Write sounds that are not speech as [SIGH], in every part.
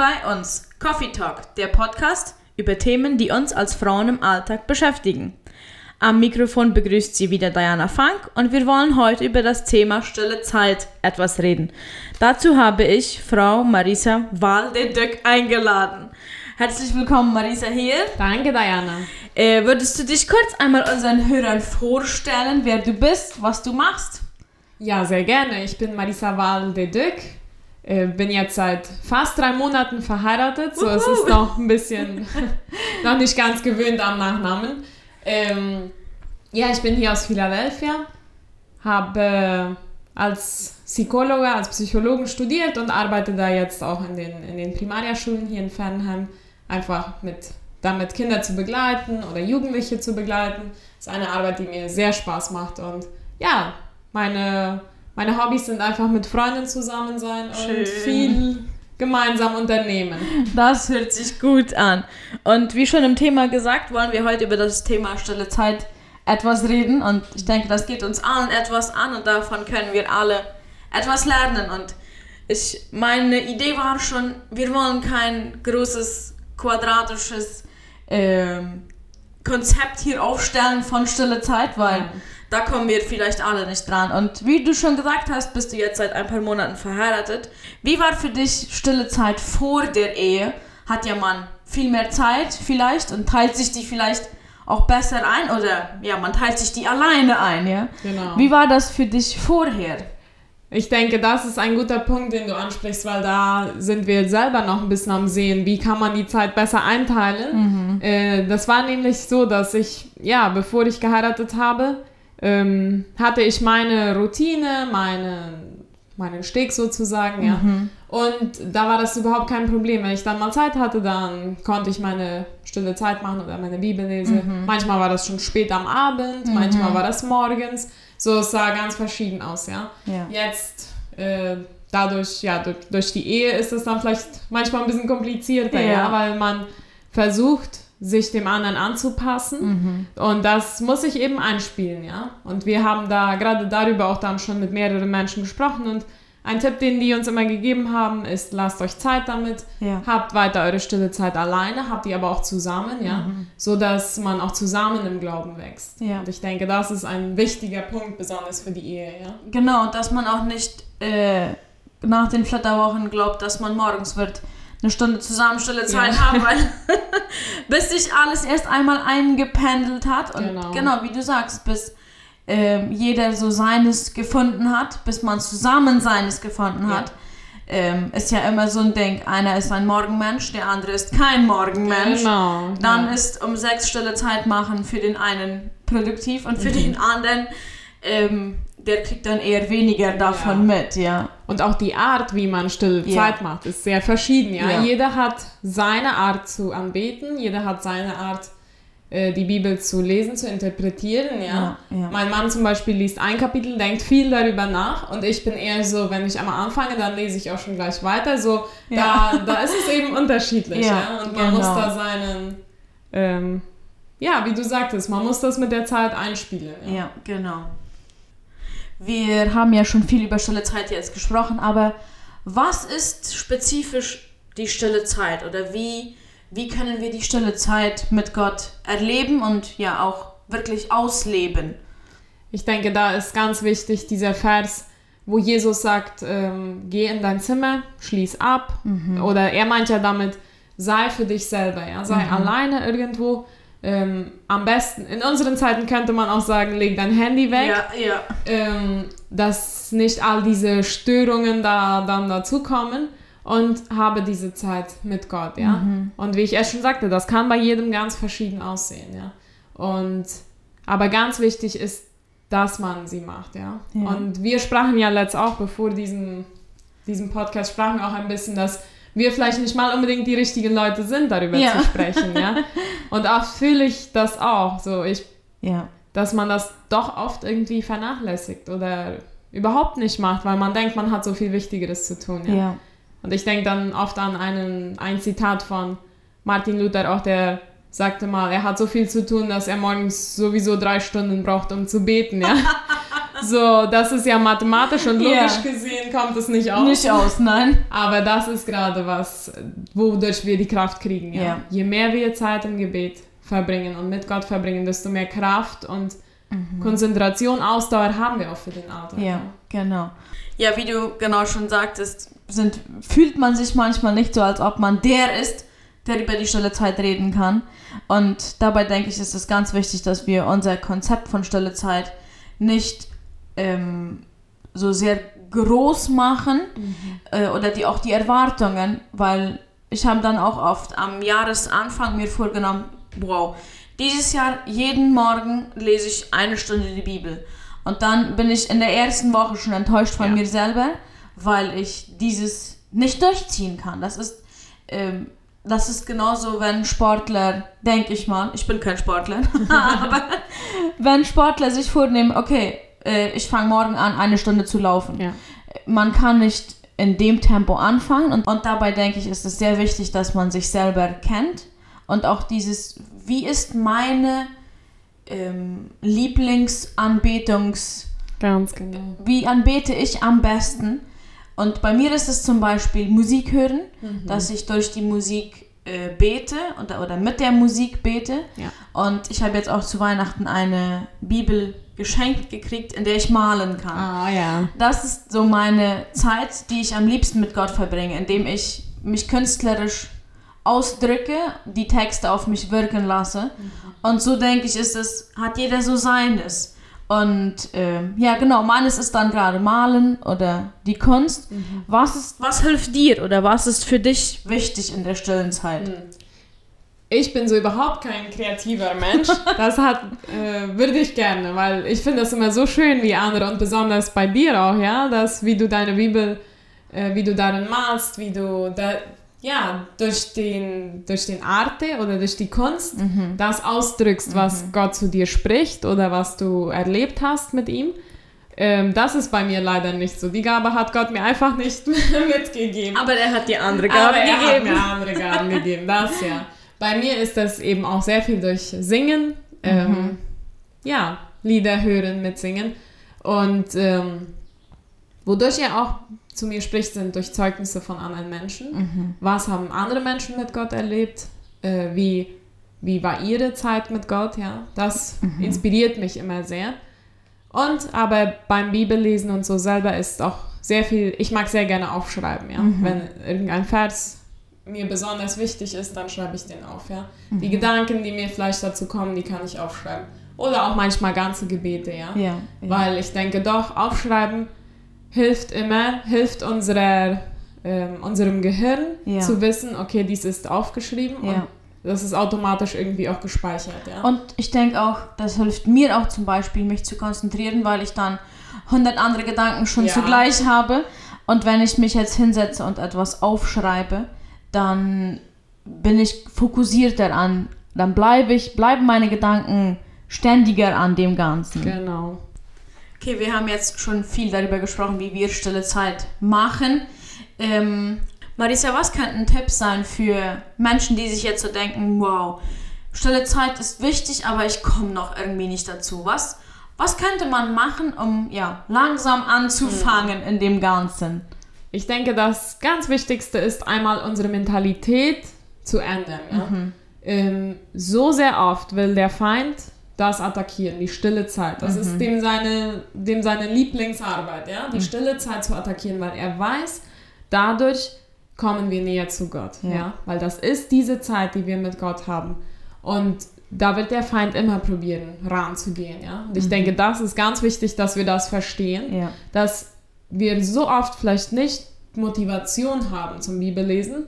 bei uns. Coffee Talk, der Podcast über Themen, die uns als Frauen im Alltag beschäftigen. Am Mikrofon begrüßt sie wieder Diana Funk und wir wollen heute über das Thema stille Zeit etwas reden. Dazu habe ich Frau Marisa Waldedück eingeladen. Herzlich willkommen, Marisa, hier. Danke, Diana. Äh, würdest du dich kurz einmal unseren Hörern vorstellen, wer du bist, was du machst? Ja, sehr gerne. Ich bin Marisa Waldedück. Äh, bin jetzt seit fast drei Monaten verheiratet, so es ist noch ein bisschen [LAUGHS] noch nicht ganz gewöhnt am Nachnamen. Ähm, ja, ich bin hier aus Philadelphia, habe als Psychologe, als Psychologen studiert und arbeite da jetzt auch in den, in den Primariaschulen hier in Fernheim, einfach mit, damit Kinder zu begleiten oder Jugendliche zu begleiten. Das ist eine Arbeit, die mir sehr Spaß macht und ja, meine, meine Hobbys sind einfach mit Freunden zusammen sein Schön. und viel gemeinsam unternehmen. Das hört sich gut an. Und wie schon im Thema gesagt, wollen wir heute über das Thema stille Zeit etwas reden. Und ich denke, das geht uns allen etwas an und davon können wir alle etwas lernen. Und ich, meine Idee war schon, wir wollen kein großes quadratisches ähm, Konzept hier aufstellen von stille Zeit, weil. Da kommen wir vielleicht alle nicht dran. Und wie du schon gesagt hast, bist du jetzt seit ein paar Monaten verheiratet. Wie war für dich stille Zeit vor der Ehe? Hat ja man viel mehr Zeit vielleicht und teilt sich die vielleicht auch besser ein oder ja, man teilt sich die alleine ein, ja? Genau. Wie war das für dich vorher? Ich denke, das ist ein guter Punkt, den du ansprichst, weil da sind wir selber noch ein bisschen am Sehen, wie kann man die Zeit besser einteilen. Äh, das war nämlich so, dass ich, ja, bevor ich geheiratet habe, ähm, hatte ich meine Routine, meine, meinen Steg sozusagen, ja. Und da war das überhaupt kein Problem. Wenn ich dann mal Zeit hatte, dann konnte ich meine stille Zeit machen oder meine Bibel lesen. Manchmal war das schon spät am Abend, manchmal war das morgens. So, es sah ganz verschieden aus, ja. Ja. Jetzt, äh, dadurch, ja, durch, durch die Ehe ist es dann vielleicht manchmal ein bisschen komplizierter, Ja. ja, weil man versucht, sich dem anderen anzupassen. Und das muss ich eben einspielen, ja. Und wir haben da gerade darüber auch dann schon mit mehreren Menschen gesprochen und ein Tipp, den die uns immer gegeben haben, ist, lasst euch Zeit damit, Ja. habt weiter eure stille Zeit alleine, habt die aber auch zusammen, ja, so dass man auch zusammen im Glauben wächst. Ja. Und ich denke, das ist ein wichtiger Punkt, besonders für die Ehe, ja. Genau, dass man auch nicht äh, nach den Flitterwochen glaubt, dass man morgens wird eine Stunde zusammen stille Zeit Ja. haben, weil [LAUGHS] bis sich alles erst einmal eingependelt hat und genau, Genau. wie du sagst, bis ähm, jeder so seines gefunden hat, bis man zusammen seines gefunden Ja. hat. Ähm, ist ja immer so ein Ding, einer ist ein Morgenmensch, der andere ist kein Morgenmensch. Genau. Dann ja. ist um sechs stille Zeit machen für den einen produktiv und für Mhm. den anderen, ähm, der kriegt dann eher weniger davon Ja. mit, ja. Und auch die Art, wie man stille Ja. Zeit macht, ist sehr verschieden. Ja? Ja. Jeder hat seine Art zu anbeten, jeder hat seine Art, äh, die Bibel zu lesen, zu interpretieren. Ja? Ja. Mein Mann zum Beispiel liest ein Kapitel, denkt viel darüber nach und ich bin eher so, wenn ich einmal anfange, dann lese ich auch schon gleich weiter. So, da, da ist es eben unterschiedlich. Ja, Ja, Und man genau. muss da seinen, ähm, ja, wie du sagtest, man muss das mit der Zeit einspielen. Ja. Ja, genau. Wir haben ja schon viel über stille Zeit jetzt gesprochen, aber was ist spezifisch die stille Zeit oder wie, wie können wir die stille Zeit mit Gott erleben und ja auch wirklich ausleben? Ich denke, da ist ganz wichtig dieser Vers, wo Jesus sagt, ähm, geh in dein Zimmer, schließ ab. Oder er meint ja damit, sei für dich selber, ja, sei alleine irgendwo. Ähm, am besten, in unseren Zeiten könnte man auch sagen, leg dein Handy weg, Ja, ja. ähm, dass nicht all diese Störungen da dann dazukommen und habe diese Zeit mit Gott, ja. Und wie ich erst schon sagte, das kann bei jedem ganz verschieden aussehen, ja. Und aber ganz wichtig ist, dass man sie macht, ja. Ja. Und wir sprachen ja letzt auch, bevor diesem, diesem Podcast, sprachen wir auch ein bisschen, dass wir vielleicht nicht mal unbedingt die richtigen Leute sind, darüber Ja. zu sprechen, ja. [LAUGHS] Und auch fühle ich das auch, so ich Ja. dass man das doch oft irgendwie vernachlässigt oder überhaupt nicht macht, weil man denkt, man hat so viel Wichtigeres zu tun. Ja? Ja. Und ich denke dann oft an einen, ein Zitat von Martin Luther, auch der sagte mal, er hat so viel zu tun, dass er morgens sowieso drei Stunden braucht, um zu beten. Ja? [LAUGHS] So, das ist ja mathematisch und [LAUGHS] logisch Ja. gesehen kommt es nicht aus. Nicht aus, nein. Aber das ist gerade was, wodurch wir die Kraft kriegen. Ja? Ja. Je mehr wir Zeit im Gebet verbringen und mit Gott verbringen, desto mehr Kraft und Konzentration, Ausdauer haben wir auch für den Alltag. Ja, genau. Ja, wie du genau schon sagtest, sind, fühlt man sich manchmal nicht so, als ob man der ist, der über die stille Zeit reden kann. Und dabei denke ich, ist es ganz wichtig, dass wir unser Konzept von stille Zeit nicht ähm, so sehr groß machen äh, oder die, auch die Erwartungen, weil ich habe dann auch oft am Jahresanfang mir vorgenommen, wow, dieses Jahr jeden Morgen lese ich eine Stunde die Bibel. Und dann bin ich in der ersten Woche schon enttäuscht von Ja. mir selber, weil ich dieses nicht durchziehen kann. Das ist, ähm, das ist genauso, wenn Sportler, denke ich mal, ich bin kein Sportler, [LAUGHS] aber [LAUGHS] wenn Sportler sich vornehmen, okay, äh, ich fange morgen an, eine Stunde zu laufen. Ja. Man kann nicht in dem Tempo anfangen und, und dabei denke ich, ist es sehr wichtig, dass man sich selber kennt und auch dieses, wie ist meine ähm, Lieblingsanbetungs- Ganz genau. wie anbete ich am besten? Und bei mir ist es zum Beispiel Musik hören, Mhm. dass ich durch die Musik äh, bete oder, oder mit der Musik bete. Ja. Und ich habe jetzt auch zu Weihnachten eine Bibel geschenkt gekriegt, in der ich malen kann. Ah ja. Das ist so meine Zeit, die ich am liebsten mit Gott verbringe, indem ich mich künstlerisch ausdrücke, die Texte auf mich wirken lasse. Und so denke ich, ist es, hat jeder so seines. Und ähm, ja, genau, meines ist dann gerade Malen oder die Kunst. Was, ist, was hilft dir oder was ist für dich wichtig in der stillen Zeit? Ich bin so überhaupt kein kreativer Mensch. [LAUGHS] Das hat, äh, würde ich gerne, weil ich finde das immer so schön wie andere und besonders bei dir auch, ja, dass wie du deine Bibel, äh, wie du darin malst, wie du da, ja, durch den, durch den Arte oder durch die Kunst das ausdrückst, was Gott zu dir spricht oder was du erlebt hast mit ihm. Ähm, das ist bei mir leider nicht so. Die Gabe hat Gott mir einfach nicht [LAUGHS] mitgegeben. Aber er hat die andere Aber er hat mir andere Gaben gegeben, das ja. [LAUGHS] Bei mir ist das eben auch sehr viel durch Singen, ähm, ja, Lieder hören, mitsingen. Und ähm, wodurch er auch zu mir spricht, sind durch Zeugnisse von anderen Menschen. Was haben andere Menschen mit Gott erlebt? Äh, wie, wie war ihre Zeit mit Gott? Ja, das inspiriert mich immer sehr. Und aber beim Bibellesen und so selber ist auch sehr viel, ich mag sehr gerne aufschreiben, ja. Wenn irgendein Vers mir besonders wichtig ist, dann schreibe ich den auf, ja. Die Gedanken, die mir vielleicht dazu kommen, die kann ich aufschreiben. Oder auch manchmal ganze Gebete, ja. Ja, ja. Weil ich denke doch, aufschreiben hilft immer, hilft unserer, ähm, unserem Gehirn Ja. zu wissen, okay, dies ist aufgeschrieben Ja. und das ist automatisch irgendwie auch gespeichert, ja. Und ich denke auch, das hilft mir auch zum Beispiel, mich zu konzentrieren, weil ich dann 100 andere Gedanken schon zugleich habe. Und wenn ich mich jetzt hinsetze und etwas aufschreibe, dann bin ich fokussierter an, dann bleibe ich, bleiben meine Gedanken ständiger an dem Ganzen. genau. Okay, wir haben jetzt schon viel darüber gesprochen, wie wir stille Zeit machen. Ähm, Marisa, was könnten Tipps sein für Menschen, die sich jetzt so denken, wow, stille Zeit ist wichtig, aber ich komme noch irgendwie nicht dazu. Was, was könnte man machen, um ja, langsam anzufangen in dem Ganzen? Ich denke, das ganz Wichtigste ist einmal unsere Mentalität zu ändern. Ja? Ähm, so sehr oft will der Feind das attackieren, die stille Zeit. Das ist dem seine, dem seine Lieblingsarbeit, ja? die stille Zeit zu attackieren, weil er weiß, dadurch kommen wir näher zu Gott. Ja. Ja. Weil das ist diese Zeit, die wir mit Gott haben. Und da wird der Feind immer probieren, ranzugehen. Ja? Und ich denke, das ist ganz wichtig, dass wir das verstehen Ja. dass wir so oft vielleicht nicht Motivation haben zum Bibellesen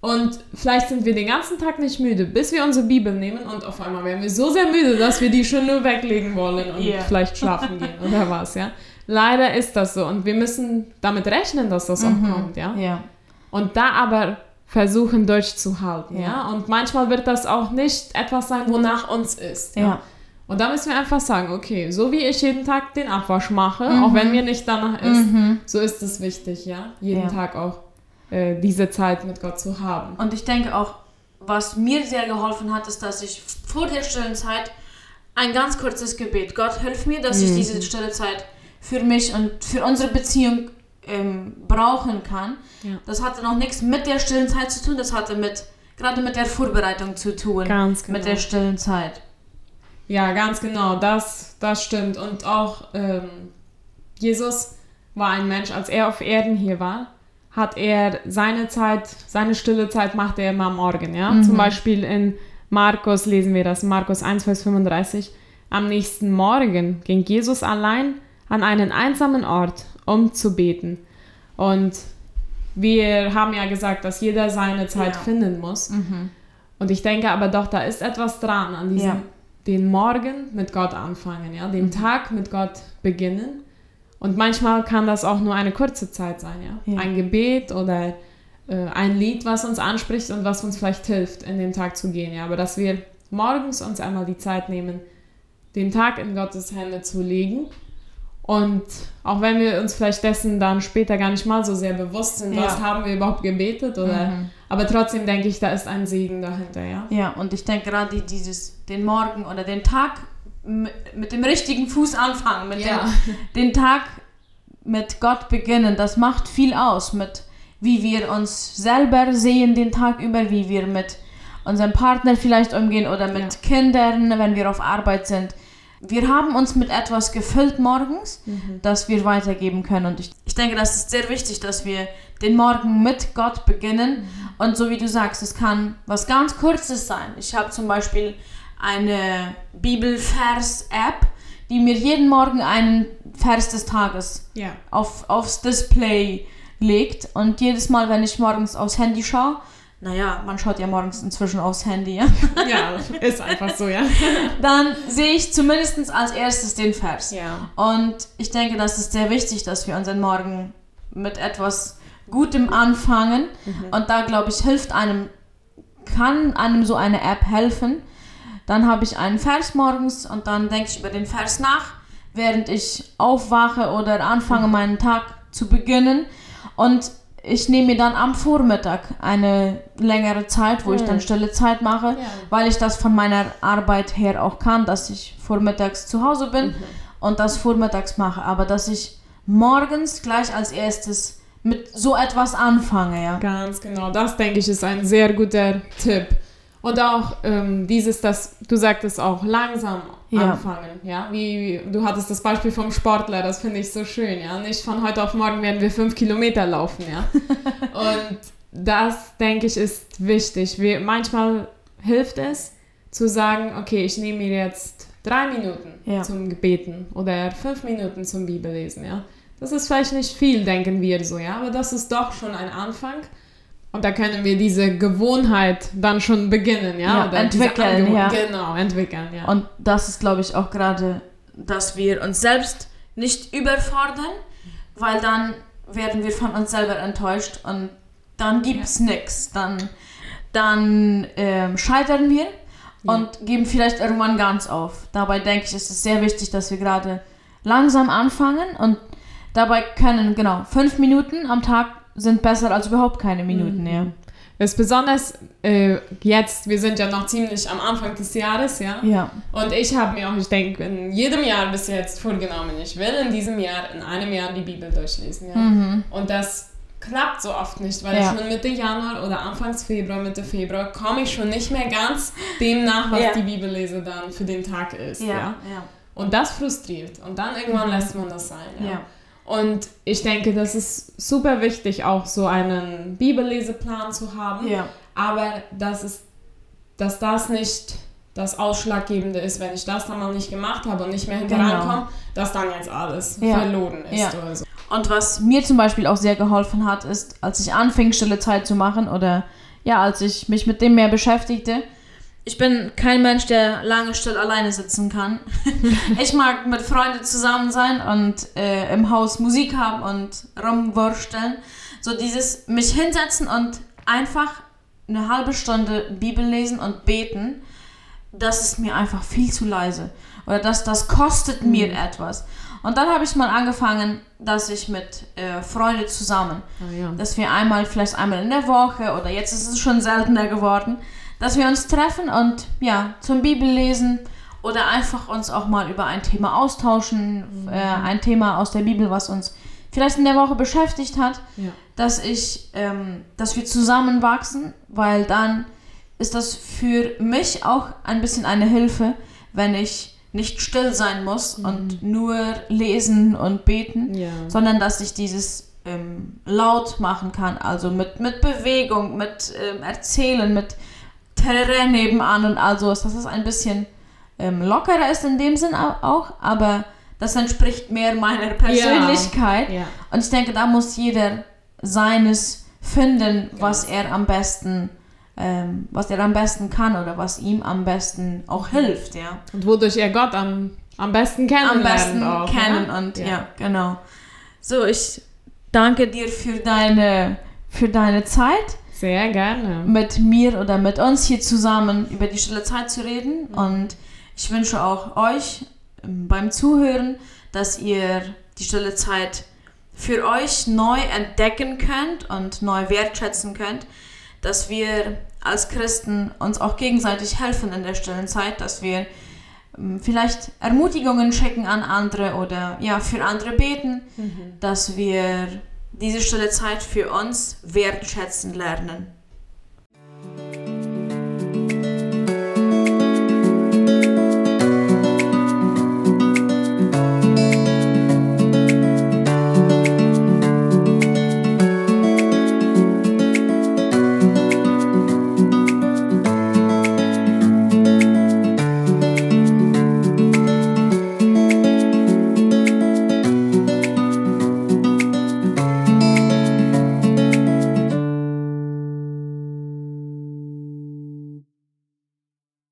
und vielleicht sind wir den ganzen Tag nicht müde, bis wir unsere Bibel nehmen und auf einmal werden wir so sehr müde, dass wir die schon nur weglegen wollen und Ja. vielleicht schlafen gehen [LAUGHS] oder was, ja. Leider ist das so und wir müssen damit rechnen, dass das auch kommt, ja. Ja. Und da aber versuchen durchzuhalten, ja. Ja. Und manchmal wird das auch nicht etwas sein, wonach uns ist, Ja. Und da müssen wir einfach sagen, okay, so wie ich jeden Tag den Abwasch mache, auch wenn mir nicht danach ist, so ist es wichtig, ja, jeden Ja. Tag auch äh, diese Zeit mit Gott zu haben. Und ich denke auch, was mir sehr geholfen hat, ist, dass ich vor der stillen Zeit ein ganz kurzes Gebet, Gott hilf mir, dass ich diese stille Zeit für mich und für unsere Beziehung ähm, brauchen kann. Ja. Das hatte noch nichts mit der stillen Zeit zu tun, das hatte mit gerade mit der Vorbereitung zu tun. Ganz genau. Mit der stillen Zeit. Ja, ganz genau, das, das stimmt. Und auch ähm, Jesus war ein Mensch, als er auf Erden hier war, hat er seine Zeit, seine stille Zeit machte er immer am Morgen. Ja? Mhm. Zum Beispiel in Markus lesen wir das, Markus 1, Vers 35. Am nächsten Morgen ging Jesus allein an einen einsamen Ort, um zu beten. Und wir haben ja gesagt, dass jeder seine Zeit Ja. finden muss. Mhm. Und ich denke aber doch, da ist etwas dran an diesem, Ja. Den Morgen mit Gott anfangen, ja, den Tag mit Gott beginnen. Und manchmal kann das auch nur eine kurze Zeit sein, ja. Ja. Ein Gebet oder äh, ein Lied, was uns anspricht und was uns vielleicht hilft, in den Tag zu gehen, ja. Aber dass wir morgens uns einmal die Zeit nehmen, den Tag in Gottes Hände zu legen. Und auch wenn wir uns vielleicht dessen dann später gar nicht mal so sehr bewusst sind, was Ja. haben wir überhaupt gebetet oder Mhm. aber trotzdem denke ich, da ist ein Segen dahinter, ja. Ja, und ich denke gerade dieses, den Morgen oder den Tag mit dem richtigen Fuß anfangen, mit Ja. dem, den Tag mit Gott beginnen, das macht viel aus, mit wie wir uns selber sehen den Tag über, wie wir mit unserem Partner vielleicht umgehen oder mit Ja. Kindern, wenn wir auf Arbeit sind. Wir haben uns mit etwas gefüllt morgens, Mhm. das wir weitergeben können. Und ich, ich denke, das ist sehr wichtig, dass wir den Morgen mit Gott beginnen. Und so wie du sagst, es kann was ganz Kurzes sein. Ich habe zum Beispiel eine Bibelvers-App, die mir jeden Morgen einen Vers des Tages Ja. auf, aufs Display legt. Und jedes Mal, wenn ich morgens aufs Handy schaue, naja, man schaut ja morgens inzwischen aufs Handy, ja, [LAUGHS] Ja, ist einfach so, ja. dann sehe ich zumindest als erstes den Vers. Ja. Und ich denke, das ist sehr wichtig, dass wir unseren Morgen mit etwas Gutem anfangen. Und da, glaube ich, hilft einem, kann einem so eine App helfen. Dann habe ich einen Vers morgens und dann denke ich über den Vers nach, während ich aufwache oder anfange, meinen Tag zu beginnen. Und ich nehme mir dann am Vormittag eine längere Zeit, wo ich dann stille Zeit mache, Ja. weil ich das von meiner Arbeit her auch kann, dass ich vormittags zu Hause bin und das vormittags mache. Aber dass ich morgens gleich als erstes mit so etwas anfange, ja. Ganz genau. Das, denke ich, ist ein sehr guter Tipp. Und auch ähm, dieses, dass du sagtest auch langsam Ja. anfangen, ja. Wie du hattest das Beispiel vom Sportler, das finde ich so schön, ja. Nicht von heute auf morgen werden wir fünf Kilometer laufen, ja. [LAUGHS] Und das, denke ich, ist wichtig. Wir, manchmal hilft es zu sagen, okay, ich nehme mir jetzt drei Minuten Ja. zum Gebeten oder fünf Minuten zum Bibellesen, ja. Das ist vielleicht nicht viel, denken wir so, ja, aber das ist doch schon ein Anfang. Und da können wir diese Gewohnheit dann schon beginnen, ja? Ja, Oder entwickeln, ja. Genau, entwickeln, ja. Und das ist, glaube ich, auch gerade, dass wir uns selbst nicht überfordern, weil dann werden wir von uns selber enttäuscht und dann gibt es nichts. Dann, dann ähm, scheitern wir und geben vielleicht irgendwann ganz auf. Dabei denke ich, ist es sehr wichtig, dass wir gerade langsam anfangen und dabei können, genau, fünf Minuten am Tag sind besser als überhaupt keine Minuten, ja. Es ist besonders äh, jetzt, wir sind ja noch ziemlich am Anfang des Jahres, ja. Ja, Und ich habe mir auch, ich denke, in jedem Jahr bis jetzt vorgenommen, ich will in diesem Jahr, in einem Jahr die Bibel durchlesen, ja. Und das klappt so oft nicht, weil Ja. schon Mitte Januar oder Anfangs Februar, Mitte Februar komme ich schon nicht mehr ganz dem nach, was Ja. die Bibellese dann für den Tag ist, ja. ja, ja. Und das frustriert. Und dann irgendwann lässt man das sein. Ja. Und ich denke, das ist super wichtig, auch so einen Bibelleseplan zu haben. Ja. Aber dass, es, dass das nicht das Ausschlaggebende ist, wenn ich das dann mal nicht gemacht habe und nicht mehr hinterher Genau. dass dann jetzt alles Ja. verloren ist Ja. oder so. Und was mir zum Beispiel auch sehr geholfen hat, ist, als ich anfing, stille Zeit zu machen oder ja, als ich mich mit dem mehr beschäftigte. Ich bin kein Mensch, der lange still alleine sitzen kann. [LAUGHS] ich mag mit Freunden zusammen sein und äh, im Haus Musik haben und rumwursteln. So dieses mich hinsetzen und einfach eine halbe Stunde Bibel lesen und beten, das ist mir einfach viel zu leise. Oder das, das kostet mir etwas. Und dann habe ich mal angefangen, dass ich mit äh, Freunden zusammen, Ah, ja. dass wir einmal, vielleicht einmal in der Woche oder jetzt ist es schon seltener geworden, dass wir uns treffen und ja, zum Bibellesen oder einfach uns auch mal über ein Thema austauschen, mhm. äh, ein Thema aus der Bibel, was uns vielleicht in der Woche beschäftigt hat, ja. dass ich, ähm, dass wir zusammenwachsen, weil dann ist das für mich auch ein bisschen eine Hilfe, wenn ich nicht still sein muss mhm. und nur lesen und beten, ja. sondern dass ich dieses ähm, laut machen kann, also mit, mit Bewegung, mit ähm, Erzählen, mit Terrain nebenan und also, dass es ein bisschen ähm, lockerer ist in dem Sinn auch, aber das entspricht mehr meiner Persönlichkeit. Ja. Ja. Und ich denke, da muss jeder seines finden, was er am besten ähm, was er am besten kann oder was ihm am besten auch hilft, ja. Und wodurch er Gott am, am besten kennen Am besten auch, kennen ja? und ja. ja, genau. So, ich danke dir für deine, für deine Zeit. Sehr gerne. Mit mir oder mit uns hier zusammen über die stille Zeit zu reden. Mhm. Und ich wünsche auch euch ähm, beim Zuhören, dass ihr die stille Zeit für euch neu entdecken könnt und neu wertschätzen könnt, dass wir als Christen uns auch gegenseitig helfen in der stillen Zeit, dass wir ähm, vielleicht Ermutigungen schicken an andere oder ja für andere beten, mhm. dass wir diese stille Zeit für uns wertschätzen lernen.